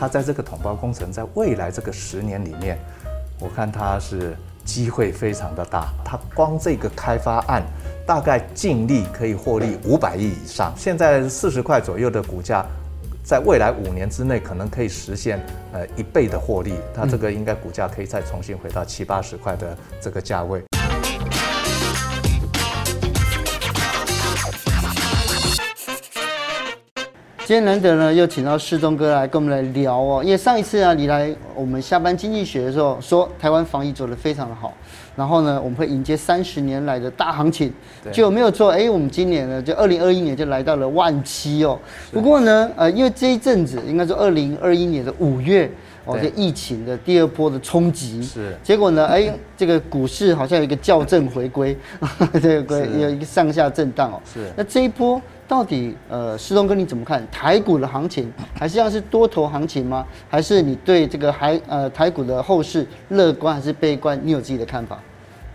它在这个统包工程在未来这个十年里面，我看它是机会非常的大。它光这个开发案大概净利可以获利五百亿以上，现在四十块左右的股价。在未来五年之内，可能可以实现呃一倍的获利，它这个应该股价可以再重新回到七八十块的这个价位。今天难得呢，又请到世宗哥来跟我们来聊哦，因为上一次啊，你来我们下班经济学的时候，说台湾防疫做得非常的好。然后呢，我们会迎接三十年来的大行情，就没有错。哎，我们今年呢，就二零二一年就来到了万七哦。不过呢，呃，因为这一阵子，应该说二零二一年的五月哦，这疫情的第二波的冲击，是。结果呢，哎，这个股市好像有一个校正回归，这个有一个上下震荡哦。是。那这一波到底，呃，师东哥你怎么看台股的行情？还是像是多头行情吗？还是你对这个还呃台股的后市乐观还是悲观？你有自己的看法？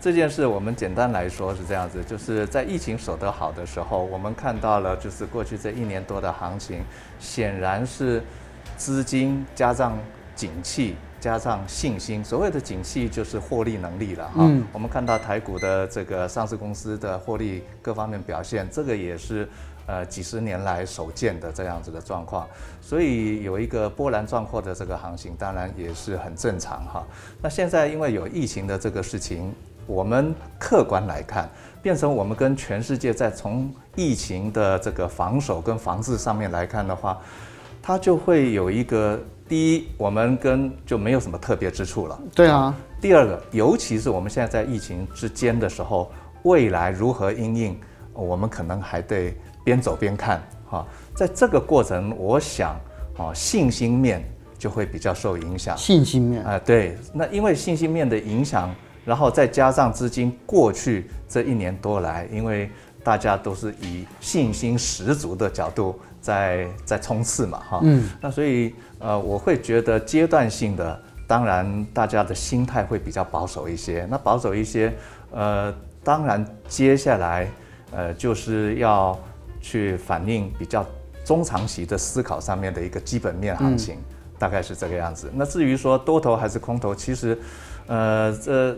这件事我们简单来说是这样子，就是在疫情守得好的时候，我们看到了就是过去这一年多的行情，显然是资金加上景气加上信心。所谓的景气就是获利能力了哈。我们看到台股的这个上市公司的获利各方面表现，这个也是呃几十年来首见的这样子的状况。所以有一个波澜壮阔的这个行情，当然也是很正常哈。那现在因为有疫情的这个事情。我们客观来看，变成我们跟全世界在从疫情的这个防守跟防治上面来看的话，它就会有一个第一，我们跟就没有什么特别之处了。对啊。第二个，尤其是我们现在在疫情之间的时候，未来如何应应，我们可能还得边走边看哈。在这个过程，我想啊，信心面就会比较受影响。信心面啊，对，那因为信心面的影响。然后再加上资金过去这一年多来，因为大家都是以信心十足的角度在在冲刺嘛，哈，嗯，那所以呃，我会觉得阶段性的，当然大家的心态会比较保守一些。那保守一些，呃，当然接下来呃就是要去反映比较中长期的思考上面的一个基本面行情，大概是这个样子。那至于说多头还是空头，其实。呃，这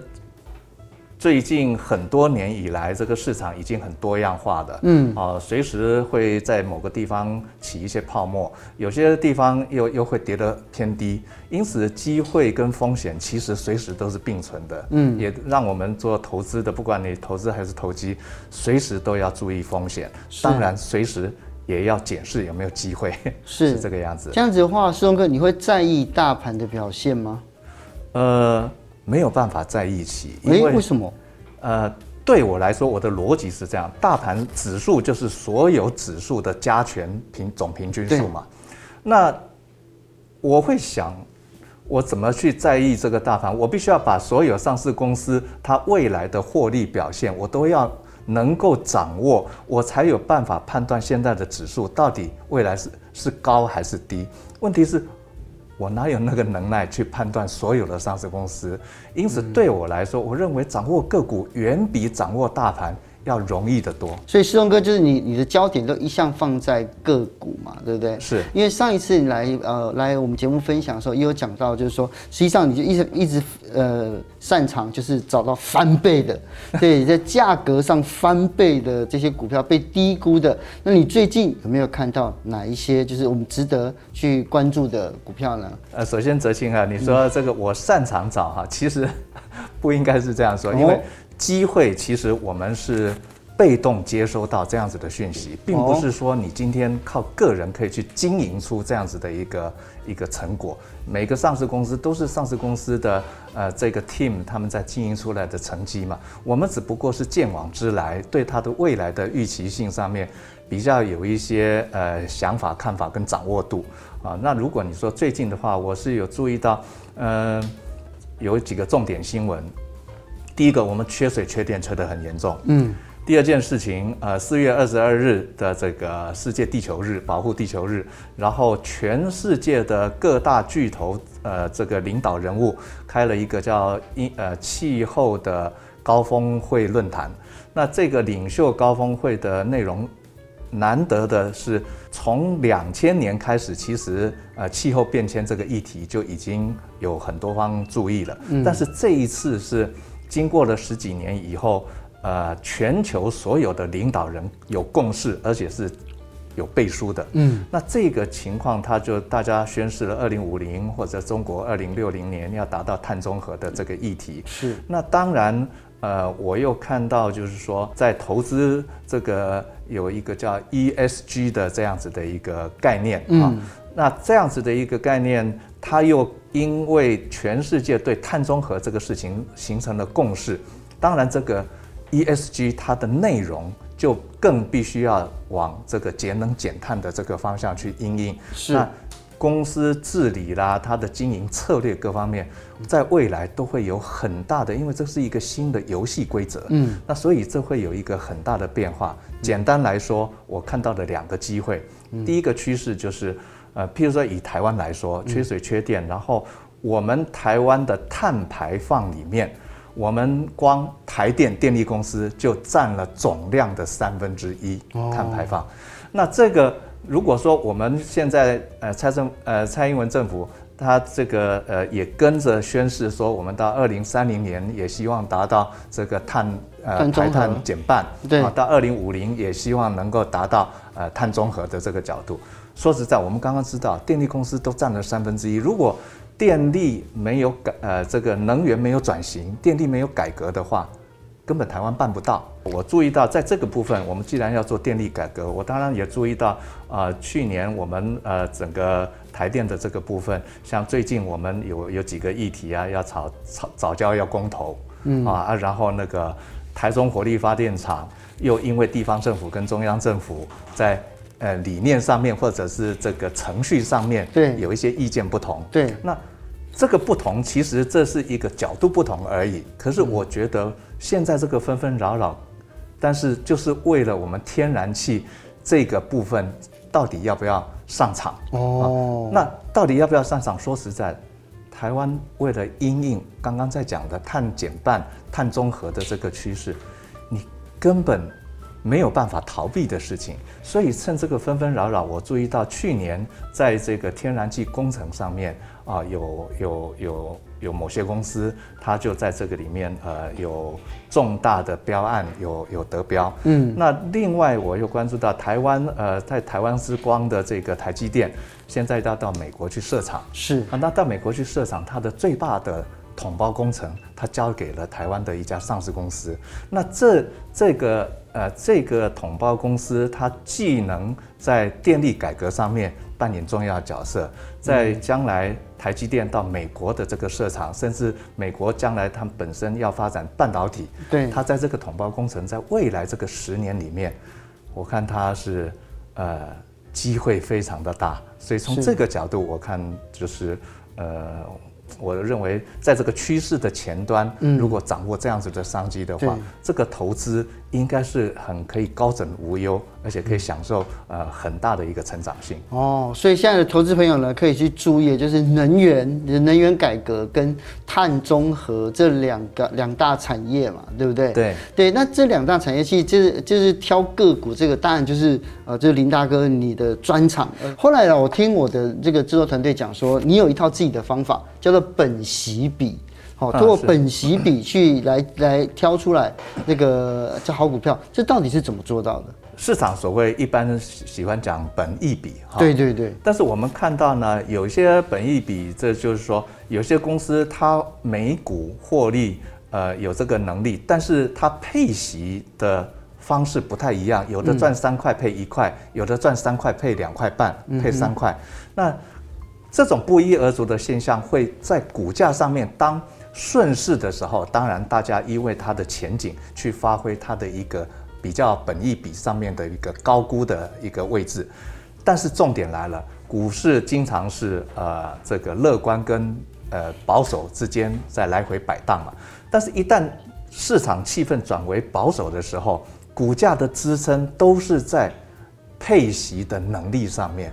最近很多年以来，这个市场已经很多样化的，嗯，啊，随时会在某个地方起一些泡沫，有些地方又又会跌得偏低，因此机会跟风险其实随时都是并存的，嗯，也让我们做投资的，不管你投资还是投机，随时都要注意风险，当然随时也要检视有没有机会，是，是这个样子。这样子的话，世宗哥，你会在意大盘的表现吗？呃。没有办法在一起，因为为什么？呃，对我来说，我的逻辑是这样：大盘指数就是所有指数的加权平总平均数嘛。那我会想，我怎么去在意这个大盘？我必须要把所有上市公司它未来的获利表现，我都要能够掌握，我才有办法判断现在的指数到底未来是是高还是低。问题是。我哪有那个能耐去判断所有的上市公司？因此，对我来说，我认为掌握个股远比掌握大盘要容易得多，所以世龙哥就是你，你的焦点都一向放在个股嘛，对不对？是因为上一次你来呃来我们节目分享的时候，也有讲到，就是说实际上你就一直一直呃擅长就是找到翻倍的，对，在价格上翻倍的这些股票被低估的，那你最近有没有看到哪一些就是我们值得去关注的股票呢？呃，首先泽青啊，你说这个我擅长找哈，其实不应该是这样说，因为。机会其实我们是被动接收到这样子的讯息，并不是说你今天靠个人可以去经营出这样子的一个一个成果。每个上市公司都是上市公司的呃这个 team 他们在经营出来的成绩嘛，我们只不过是见往知来，对它的未来的预期性上面比较有一些呃想法、看法跟掌握度啊。那如果你说最近的话，我是有注意到，嗯、呃，有几个重点新闻。第一个，我们缺水缺电缺得很严重。嗯。第二件事情，呃，四月二十二日的这个世界地球日，保护地球日，然后全世界的各大巨头，呃，这个领导人物开了一个叫“呃气候的高峰会论坛”。那这个领袖高峰会的内容难得的是，从两千年开始，其实呃气候变迁这个议题就已经有很多方注意了。嗯，但是这一次是经过了十几年以后，呃，全球所有的领导人有共识，而且是有背书的。嗯，那这个情况，他就大家宣示了二零五零或者中国二零六零年要达到碳中和的这个议题。是，那当然。呃，我又看到，就是说，在投资这个有一个叫 ESG 的这样子的一个概念啊。嗯、那这样子的一个概念，它又因为全世界对碳中和这个事情形成了共识，当然这个 ESG 它的内容就更必须要往这个节能减碳的这个方向去应应。是。公司治理啦，它的经营策略各方面，在未来都会有很大的，因为这是一个新的游戏规则。嗯，那所以这会有一个很大的变化。简单来说，我看到的两个机会，第一个趋势就是，呃，譬如说以台湾来说，缺水缺电，然后我们台湾的碳排放里面，我们光台电电力公司就占了总量的三分之一碳排放，那这个。如果说我们现在呃蔡政呃蔡英文政府他这个呃也跟着宣示说，我们到二零三零年也希望达到这个碳呃排碳减半，对，到二零五零也希望能够达到呃碳中和的这个角度。说实在，我们刚刚知道电力公司都占了三分之一，如果电力没有改呃这个能源没有转型，电力没有改革的话。根本台湾办不到。我注意到，在这个部分，我们既然要做电力改革，我当然也注意到，呃，去年我们呃整个台电的这个部分，像最近我们有有几个议题啊，要炒炒早教要公投，嗯啊，然后那个台中火力发电厂又因为地方政府跟中央政府在呃理念上面或者是这个程序上面对有一些意见不同，对，那这个不同其实这是一个角度不同而已。可是我觉得。现在这个纷纷扰扰，但是就是为了我们天然气这个部分，到底要不要上场？哦，那到底要不要上场？说实在，台湾为了因应刚刚在讲的碳减半、碳中和的这个趋势，你根本没有办法逃避的事情。所以趁这个纷纷扰扰，我注意到去年在这个天然气工程上面啊，有有有。有某些公司，它就在这个里面，呃，有重大的标案，有有得标。嗯，那另外我又关注到台湾，呃，在台湾之光的这个台积电，现在要到美国去设厂。是啊，那到美国去设厂，它的最大的统包工程，它交给了台湾的一家上市公司。那这这个呃，这个统包公司，它既能在电力改革上面扮演重要角色，在将来。台积电到美国的这个设厂，甚至美国将来他们本身要发展半导体，对，它在这个统包工程，在未来这个十年里面，我看它是呃机会非常的大，所以从这个角度我看就是呃。我认为，在这个趋势的前端，如果掌握这样子的商机的话，嗯、这个投资应该是很可以高枕无忧，而且可以享受呃很大的一个成长性。哦，所以现在的投资朋友呢，可以去注意，就是能源、能源改革跟碳中和这两个两大产业嘛，对不对？对对，那这两大产业其实就是就是挑个股，这个当然就是呃，就是林大哥你的专长。后来呢，我听我的这个制作团队讲说，你有一套自己的方法，叫做。本息比，好，通过本息比去来 来挑出来那个叫好股票，这到底是怎么做到的？市场所谓一般喜欢讲本益比，哈，对对对。但是我们看到呢，有些本益比，这就是说有些公司它每股获利，呃，有这个能力，但是它配息的方式不太一样，有的赚三块配一块，有的赚三块配两块半，配三块，那。这种不一而足的现象会在股价上面当顺势的时候，当然大家因为它的前景去发挥它的一个比较本意比上面的一个高估的一个位置，但是重点来了，股市经常是呃这个乐观跟呃保守之间在来回摆荡嘛，但是一旦市场气氛转为保守的时候，股价的支撑都是在配息的能力上面，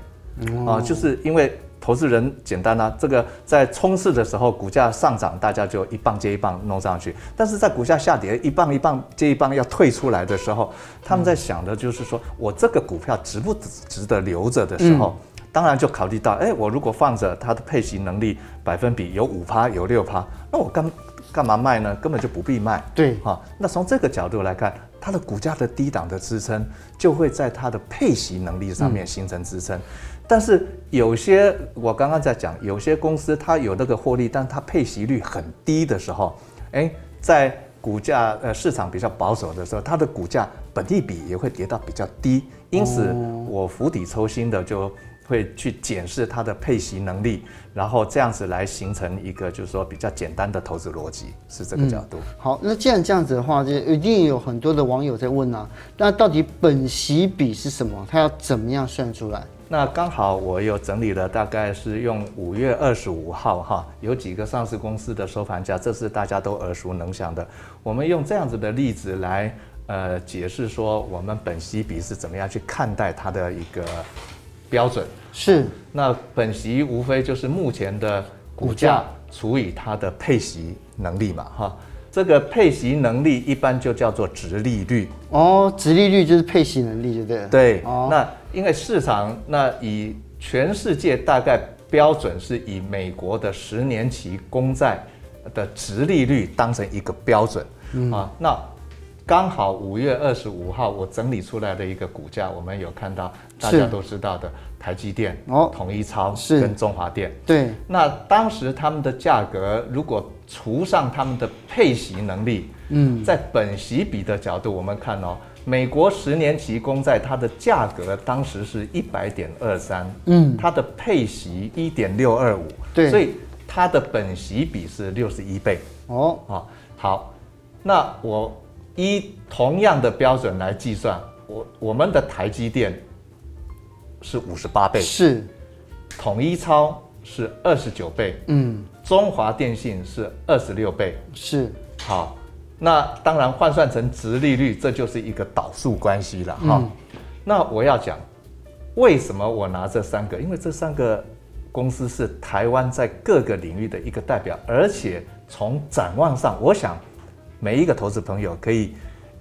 啊，就是因为。投资人简单啊，这个在冲刺的时候，股价上涨，大家就一棒接一棒弄上去；但是在股价下跌，一棒一棒接一棒要退出来的时候，他们在想的就是说，我这个股票值不值得留着的时候，当然就考虑到，哎，我如果放着它的配息能力百分比有五趴有六趴，那我干干嘛卖呢？根本就不必卖。对，哈，那从这个角度来看，它的股价的低档的支撑就会在它的配息能力上面形成支撑。但是有些我刚刚在讲，有些公司它有那个获利，但它配息率很低的时候，诶，在股价呃市场比较保守的时候，它的股价本益比也会跌到比较低，因此我釜底抽薪的就会去检视它的配息能力，然后这样子来形成一个就是说比较简单的投资逻辑，是这个角度。嗯、好，那既然这样子的话，就一定有很多的网友在问啊，那到底本息比是什么？它要怎么样算出来？那刚好我有整理了，大概是用五月二十五号哈，有几个上市公司的收盘价，这是大家都耳熟能详的。我们用这样子的例子来呃解释说，我们本息比是怎么样去看待它的一个标准。是，那本息无非就是目前的股价除以它的配息能力嘛哈。这个配息能力一般就叫做殖利率哦，殖利率就是配息能力，对不对？对，哦，那因为市场那以全世界大概标准是以美国的十年期公债的殖利率当成一个标准，嗯啊，那刚好五月二十五号我整理出来的一个股价，我们有看到大家都知道的。台积电、哦，统一超是。跟中华电，对。那当时他们的价格，如果除上他们的配息能力，嗯，在本息比的角度，我们看哦，美国十年期公债它的价格当时是一百点二三，嗯，它的配息一点六二五，对，所以它的本息比是六十一倍。哦，哦，好，那我依同样的标准来计算，我我们的台积电。是五十八倍，是，统一超是二十九倍，嗯，中华电信是二十六倍，是，好，那当然换算成殖利率，这就是一个导数关系了哈。嗯、那我要讲，为什么我拿这三个？因为这三个公司是台湾在各个领域的一个代表，而且从展望上，我想每一个投资朋友可以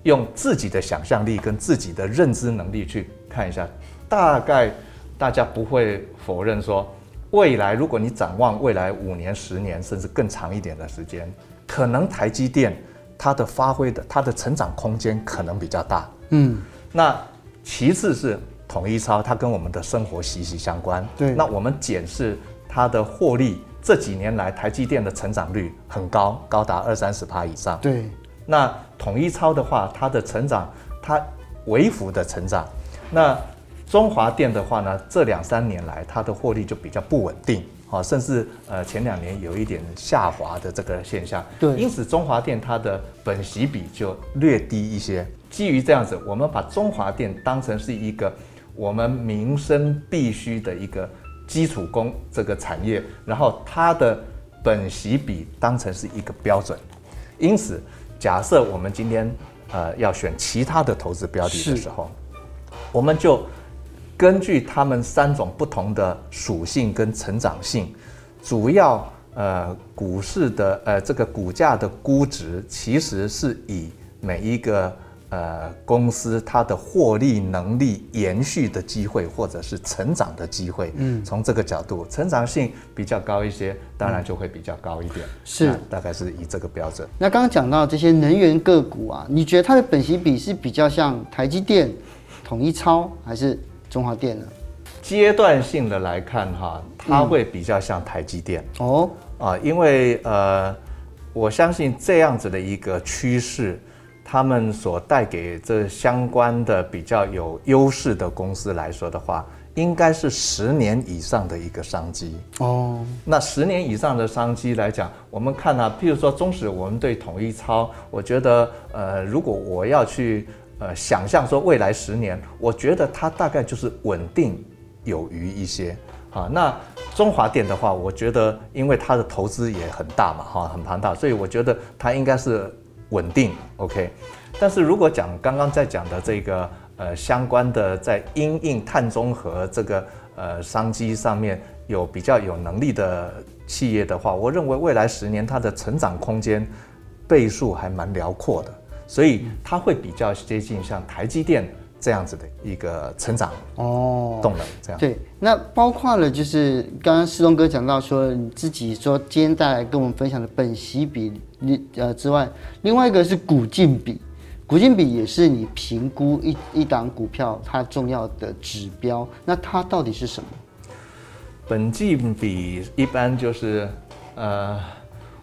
用自己的想象力跟自己的认知能力去看一下。大概大家不会否认说，未来如果你展望未来五年、十年甚至更长一点的时间，可能台积电它的发挥的它的成长空间可能比较大。嗯，那其次是统一超，它跟我们的生活息息相关。对，那我们检视它的获利，这几年来台积电的成长率很高，高达二三十趴以上。对，那统一超的话，它的成长它微幅的成长，那。中华电的话呢，这两三年来它的获利就比较不稳定，啊，甚至呃前两年有一点下滑的这个现象。对，因此中华电它的本息比就略低一些。基于这样子，我们把中华电当成是一个我们民生必须的一个基础工这个产业，然后它的本息比当成是一个标准。因此，假设我们今天呃要选其他的投资标的的时候，我们就。根据他们三种不同的属性跟成长性，主要呃股市的呃这个股价的估值，其实是以每一个呃公司它的获利能力延续的机会，或者是成长的机会。嗯，从这个角度，成长性比较高一些，当然就会比较高一点。是，大概是以这个标准。那刚刚讲到这些能源个股啊，你觉得它的本息比是比较像台积电、统一超，还是？中华电呢？阶段性的来看，哈，它会比较像台积电哦啊，因为呃，我相信这样子的一个趋势，他们所带给这相关的比较有优势的公司来说的话，应该是十年以上的一个商机哦。那十年以上的商机来讲，我们看啊，譬如说，中使我们对统一超，我觉得呃，如果我要去。呃，想象说未来十年，我觉得它大概就是稳定有余一些啊。那中华电的话，我觉得因为它的投资也很大嘛，哈，很庞大，所以我觉得它应该是稳定 OK。但是如果讲刚刚在讲的这个呃相关的在因应碳中和这个呃商机上面有比较有能力的企业的话，我认为未来十年它的成长空间倍数还蛮辽阔的，所以它会比较接近像台积电。这样子的一个成长哦，动能这样对，那包括了就是刚刚世东哥讲到说你自己说今天带来跟我们分享的本息比呃之外，另外一个是股净比，股净比也是你评估一一档股票它重要的指标，那它到底是什么？本净比一般就是呃，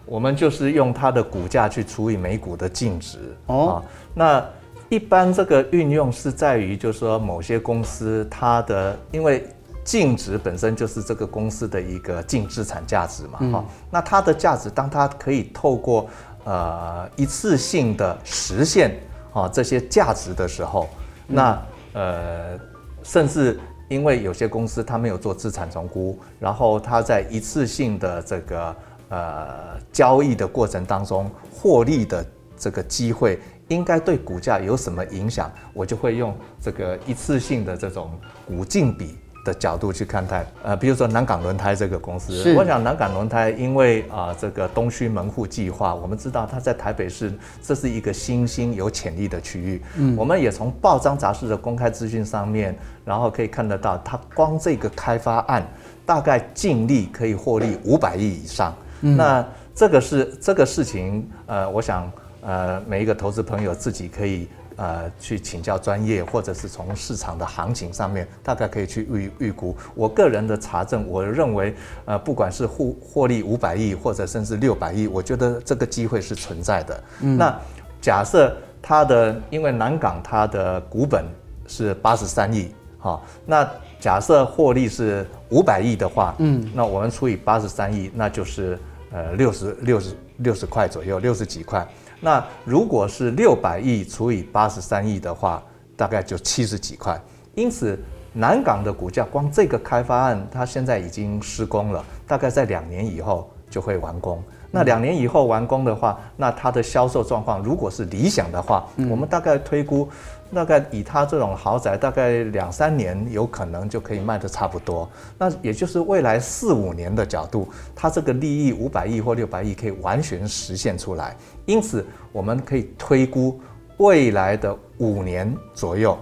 我们就是用它的股价去除以每股的净值哦，那。一般这个运用是在于，就是说某些公司它的，因为净值本身就是这个公司的一个净资产价值嘛，哈、嗯，那它的价值，当它可以透过呃一次性的实现啊这些价值的时候，那呃甚至因为有些公司它没有做资产重估，然后它在一次性的这个呃交易的过程当中获利的这个机会。应该对股价有什么影响？我就会用这个一次性的这种股净比的角度去看待。呃，比如说南港轮胎这个公司，我想南港轮胎因为啊、呃、这个东区门户计划，我们知道它在台北市这是一个新兴有潜力的区域。嗯，我们也从报章杂志的公开资讯上面，然后可以看得到，它光这个开发案大概净利可以获利五百亿以上。嗯，那这个是这个事情，呃，我想。呃，每一个投资朋友自己可以呃去请教专业，或者是从市场的行情上面，大概可以去预预估。我个人的查证，我认为呃，不管是获获利五百亿，或者甚至六百亿，我觉得这个机会是存在的。嗯，那假设它的，因为南港它的股本是八十三亿，哈，那假设获利是五百亿的话，嗯，那我们除以八十三亿，那就是呃六十六十六十块左右，六十几块。那如果是六百亿除以八十三亿的话，大概就七十几块。因此，南港的股价光这个开发案，它现在已经施工了，大概在两年以后就会完工。那两年以后完工的话，那它的销售状况如果是理想的话，我们大概推估。大概以他这种豪宅，大概两三年有可能就可以卖得差不多。那也就是未来四五年的角度，它这个利益五百亿或六百亿可以完全实现出来。因此，我们可以推估未来的五年左右，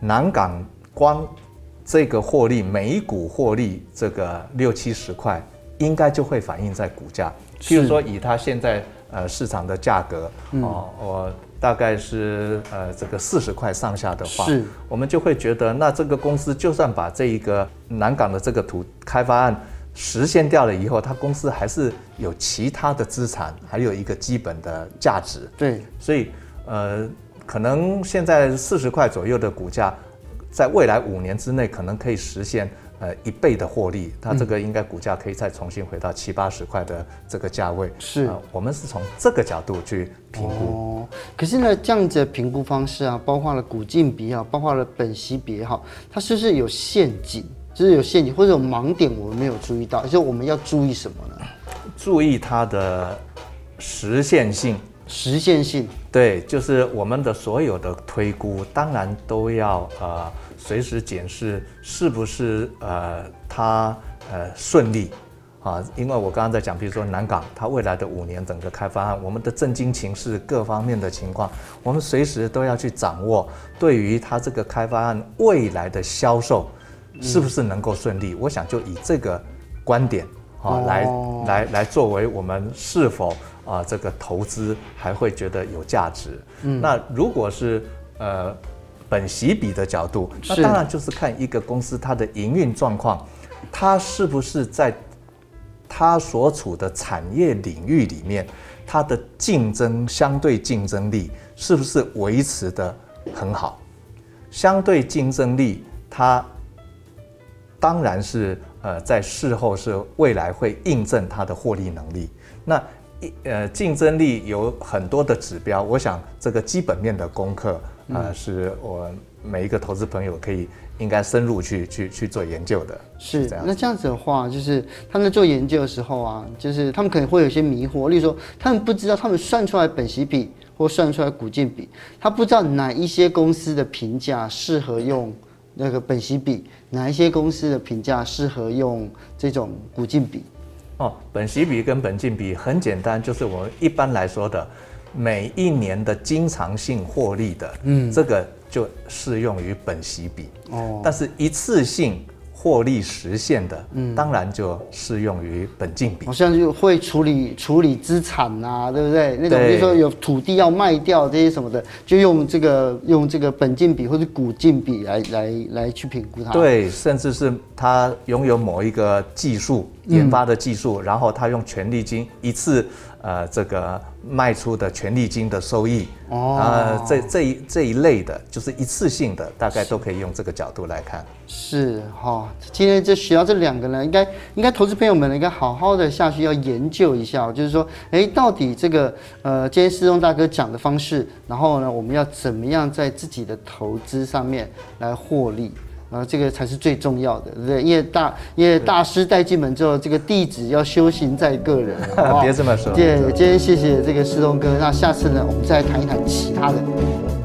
南港光这个获利，每股获利这个六七十块，应该就会反映在股价。譬如说，以它现在呃市场的价格哦，我。大概是呃这个四十块上下的话，是，我们就会觉得，那这个公司就算把这一个南港的这个土开发案实现掉了以后，它公司还是有其他的资产，还有一个基本的价值。对，所以呃，可能现在四十块左右的股价，在未来五年之内可能可以实现。呃，一倍的获利，它这个应该股价可以再重新回到七八十块的这个价位。是、呃，我们是从这个角度去评估。哦，可是呢，这样子的评估方式啊，包括了股净比啊，包括了本息比也好，它是不是有陷阱？就是有陷阱或者有盲点，我们没有注意到，就我们要注意什么呢？注意它的实现性。实现性。对，就是我们的所有的推估，当然都要呃。随时检视是不是呃它呃顺利啊？因为我刚刚在讲，比如说南港它未来的五年整个开发案，我们的政经情势各方面的情况，我们随时都要去掌握。对于它这个开发案未来的销售是不是能够顺利？我想就以这个观点啊来来来作为我们是否啊这个投资还会觉得有价值。嗯，那如果是呃。本息比的角度，那当然就是看一个公司它的营运状况，它是不是在它所处的产业领域里面，它的竞争相对竞争力是不是维持的很好？相对竞争力，它当然是呃在事后是未来会印证它的获利能力。那一呃竞争力有很多的指标，我想这个基本面的功课。啊、呃，是我每一个投资朋友可以应该深入去去去做研究的。是这样，那这样子的话，就是他们在做研究的时候啊，就是他们可能会有一些迷惑，例如说，他们不知道他们算出来本息比或算出来股净比，他不知道哪一些公司的评价适合用那个本息比，哪一些公司的评价适合用这种股净比？哦，本息比跟本净比很简单，就是我们一般来说的每一年的经常性获利的，嗯，这个就适用于本息比。哦，但是一次性。获利实现的，嗯，当然就适用于本净比。好像就会处理处理资产啊，对不对？那种比如说有土地要卖掉这些什么的，就用这个用这个本净比或者股净比来来来去评估它。对，甚至是他拥有某一个技术研发的技术，嗯、然后他用权利金一次。呃，这个卖出的权利金的收益，哦，呃，这这一这一类的，就是一次性的，大概都可以用这个角度来看。是哈、哦，今天就学到这两个呢，应该应该投资朋友们呢，应该好好的下去要研究一下，就是说，哎，到底这个呃，今天世宗大哥讲的方式，然后呢，我们要怎么样在自己的投资上面来获利？啊，这个才是最重要的，对不对？因为大因为大师带进门之后，这个弟子要修行在个人，别这么说。对，今天谢谢这个师东哥，那下次呢，我们再来谈一谈其他的。